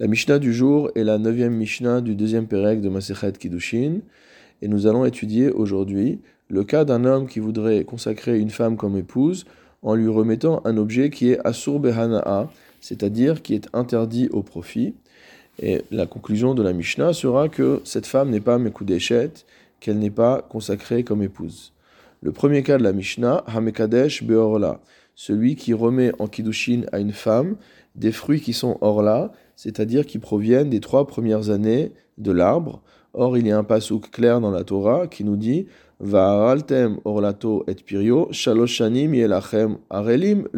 La Mishnah du jour est la neuvième Mishnah du deuxième Pérec de Masechet Kiddushin, et nous allons étudier aujourd'hui le cas d'un homme qui voudrait consacrer une femme comme épouse en lui remettant un objet qui est Asur Behana'a, c'est-à-dire qui est interdit au profit. Et la conclusion de la Mishnah sera que cette femme n'est pas Mekudeshet, qu'elle n'est pas consacrée comme épouse. Le premier cas de la Mishnah, Hamekadesh Beorla, celui qui remet en Kiddushin à une femme des fruits qui sont orla, c'est-à-dire qui proviennent des trois premières années de l'arbre. Or, il y a un pasouk clair dans la Torah qui nous dit et pirio, arelim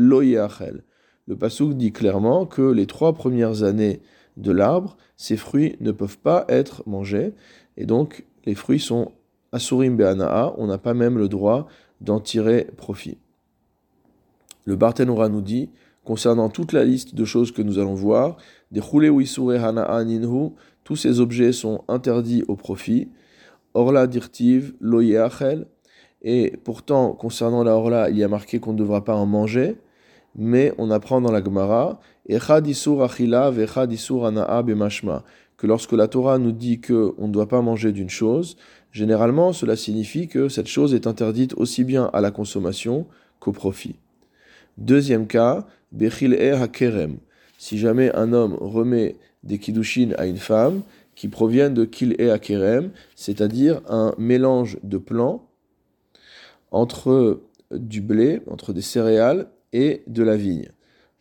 Le pasouk dit clairement que les trois premières années de l'arbre, ces fruits ne peuvent pas être mangés, et donc les fruits sont asurim be'anaa, on n'a pas même le droit d'en tirer profit. Le Barthénora nous dit concernant toute la liste de choses que nous allons voir, des tous ces objets sont interdits au profit. Orla dirtiv loyeachel, et pourtant, concernant la orla, il y a marqué qu'on ne devra pas en manger, mais on apprend dans la Gemara, que lorsque la Torah nous dit qu'on ne doit pas manger d'une chose, généralement cela signifie que cette chose est interdite aussi bien à la consommation qu'au profit. Deuxième cas, Bechil Hakerem. Si jamais un homme remet des kiddushin à une femme qui proviennent de Kil E Hakerem, c'est-à-dire un mélange de plants entre du blé, entre des céréales et de la vigne.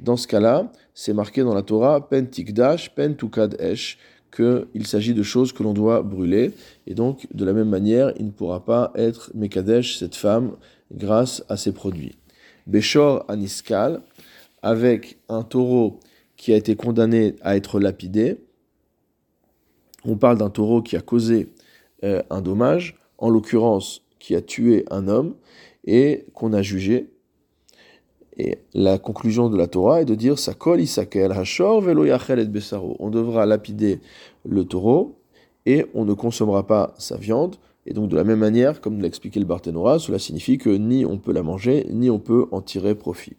Dans ce cas-là, c'est marqué dans la Torah Pen Tikdash, Pen Tukad Esh, qu'il s'agit de choses que l'on doit brûler. Et donc, de la même manière, il ne pourra pas être Mekadesh, cette femme, grâce à ces produits. Beshor Aniskal, avec un taureau qui a été condamné à être lapidé. On parle d'un taureau qui a causé euh, un dommage, en l'occurrence qui a tué un homme et qu'on a jugé. Et la conclusion de la Torah est de dire Sakol isakel hashor velo besaro. On devra lapider le taureau et on ne consommera pas sa viande. Et donc de la même manière, comme l'a expliqué le Barthénora, cela signifie que ni on peut la manger, ni on peut en tirer profit.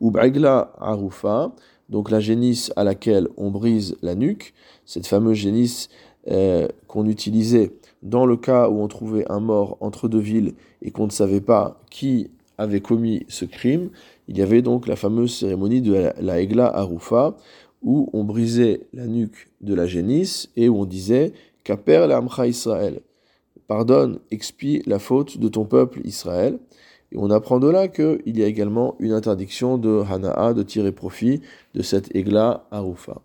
Ou arufa, donc la génisse à laquelle on brise la nuque, cette fameuse génisse euh, qu'on utilisait dans le cas où on trouvait un mort entre deux villes et qu'on ne savait pas qui avait commis ce crime, il y avait donc la fameuse cérémonie de la, la Egla Arufa, où on brisait la nuque de la génisse et où on disait Kaper l'amcha Israël, pardonne, expie la faute de ton peuple Israël. Et on apprend de là qu'il y a également une interdiction de Hana'a de tirer profit de cet égla Arufa.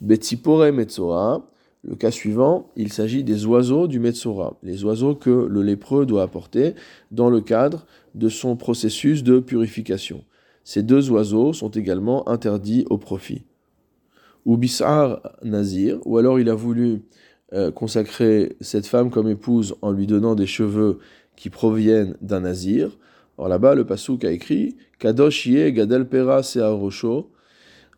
Betsipore Metzora, le cas suivant, il s'agit des oiseaux du Metzora, les oiseaux que le lépreux doit apporter dans le cadre de son processus de purification. Ces deux oiseaux sont également interdits au profit. Ou Bisar Nazir, ou alors il a voulu euh, consacrer cette femme comme épouse en lui donnant des cheveux qui proviennent d'un nazir. Alors là-bas, le Passouk a écrit Kadosh yé gadel pera.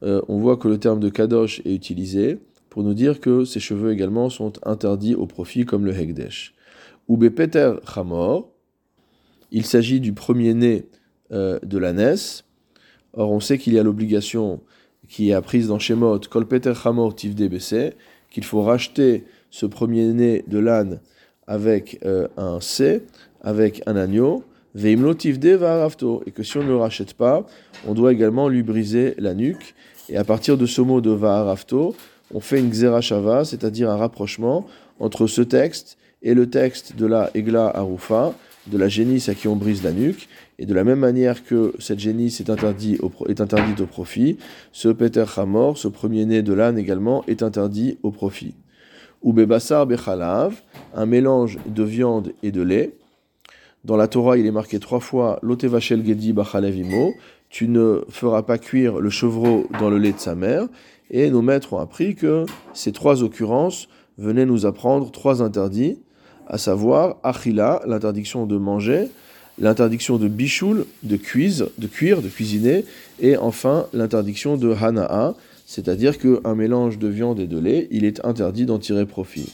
Euh, on voit que le terme de Kadosh est utilisé pour nous dire que ces cheveux également sont interdits au profit comme le Hegdesh. Ou Peter Chamor, il s'agit du premier-né euh, de l'ânesse. Or, on sait qu'il y a l'obligation qui est apprise dans Shemot, Kol Peter Chamor Tivde qu'il faut racheter ce premier-né de l'âne avec euh, un C, avec un agneau, et que si on ne le rachète pas, on doit également lui briser la nuque. Et à partir de ce mot de Vaharafto, on fait une Xerashava, c'est-à-dire un rapprochement entre ce texte et le texte de la Egla Arufa, de la génisse à qui on brise la nuque. Et de la même manière que cette génisse est, interdite au, est interdite au profit, ce Peter Hamor, ce premier-né de l'âne également, est interdit au profit. Ou Bebassar Bechalav, un mélange de viande et de lait. Dans la Torah, il est marqué trois fois Lotevachel Gedi Bachalevimo, tu ne feras pas cuire le chevreau dans le lait de sa mère. Et nos maîtres ont appris que ces trois occurrences venaient nous apprendre trois interdits, à savoir Achila, l'interdiction de manger, l'interdiction de bichoul, de cuise, de cuire, de cuisiner, et enfin l'interdiction de Hana'a, c'est-à-dire qu'un mélange de viande et de lait, il est interdit d'en tirer profit.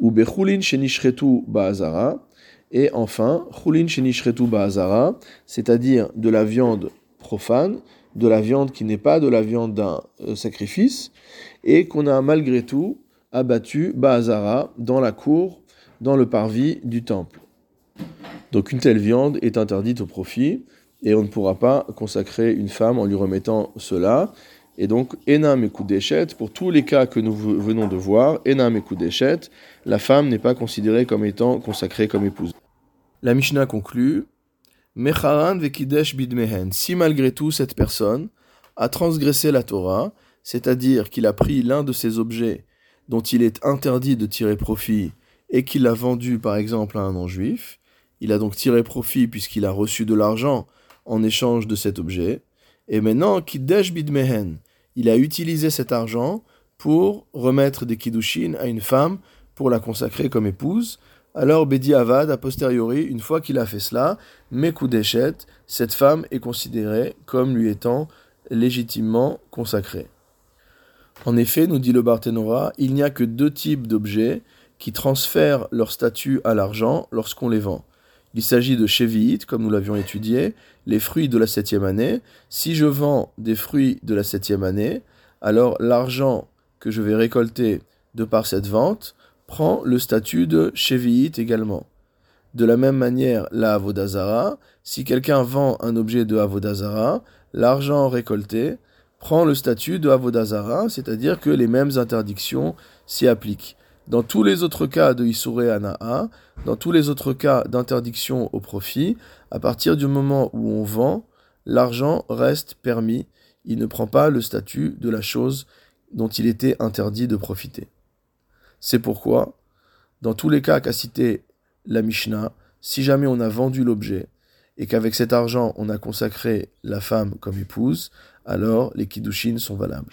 Ou Bechulin Shenishretu Ba'azara, et enfin, chulin shenishretu ba'azara, c'est-à-dire de la viande profane de la viande qui n'est pas de la viande d'un euh, sacrifice, et qu'on a malgré tout abattu Baazara dans la cour, dans le parvis du temple. Donc une telle viande est interdite au profit, et on ne pourra pas consacrer une femme en lui remettant cela. Et donc, Enam et d'échette, pour tous les cas que nous venons de voir, Enam et d'échette, la femme n'est pas considérée comme étant consacrée comme épouse. La Mishnah conclut Mecharan vekidesh bidmehen. Si malgré tout cette personne a transgressé la Torah, c'est-à-dire qu'il a pris l'un de ces objets dont il est interdit de tirer profit et qu'il l'a vendu par exemple à un non-juif, il a donc tiré profit puisqu'il a reçu de l'argent en échange de cet objet, et maintenant, Kiddesh Bidmehen, il a utilisé cet argent pour remettre des Kiddushin à une femme pour la consacrer comme épouse. Alors Bedi Avad, a posteriori, une fois qu'il a fait cela, Mekudeshet, cette femme est considérée comme lui étant légitimement consacrée. En effet, nous dit le Barthénora, il n'y a que deux types d'objets qui transfèrent leur statut à l'argent lorsqu'on les vend. Il s'agit de Chevi'it, comme nous l'avions étudié, les fruits de la septième année. Si je vends des fruits de la septième année, alors l'argent que je vais récolter de par cette vente prend le statut de Chevi'it également. De la même manière, la Avodazara, si quelqu'un vend un objet de Avodazara, l'argent récolté prend le statut de Avodazara, c'est-à-dire que les mêmes interdictions s'y appliquent. Dans tous les autres cas de Isure Ana'a, dans tous les autres cas d'interdiction au profit, à partir du moment où on vend, l'argent reste permis. Il ne prend pas le statut de la chose dont il était interdit de profiter. C'est pourquoi, dans tous les cas qu'a cité la Mishnah, si jamais on a vendu l'objet et qu'avec cet argent on a consacré la femme comme épouse, alors les kiddushin sont valables.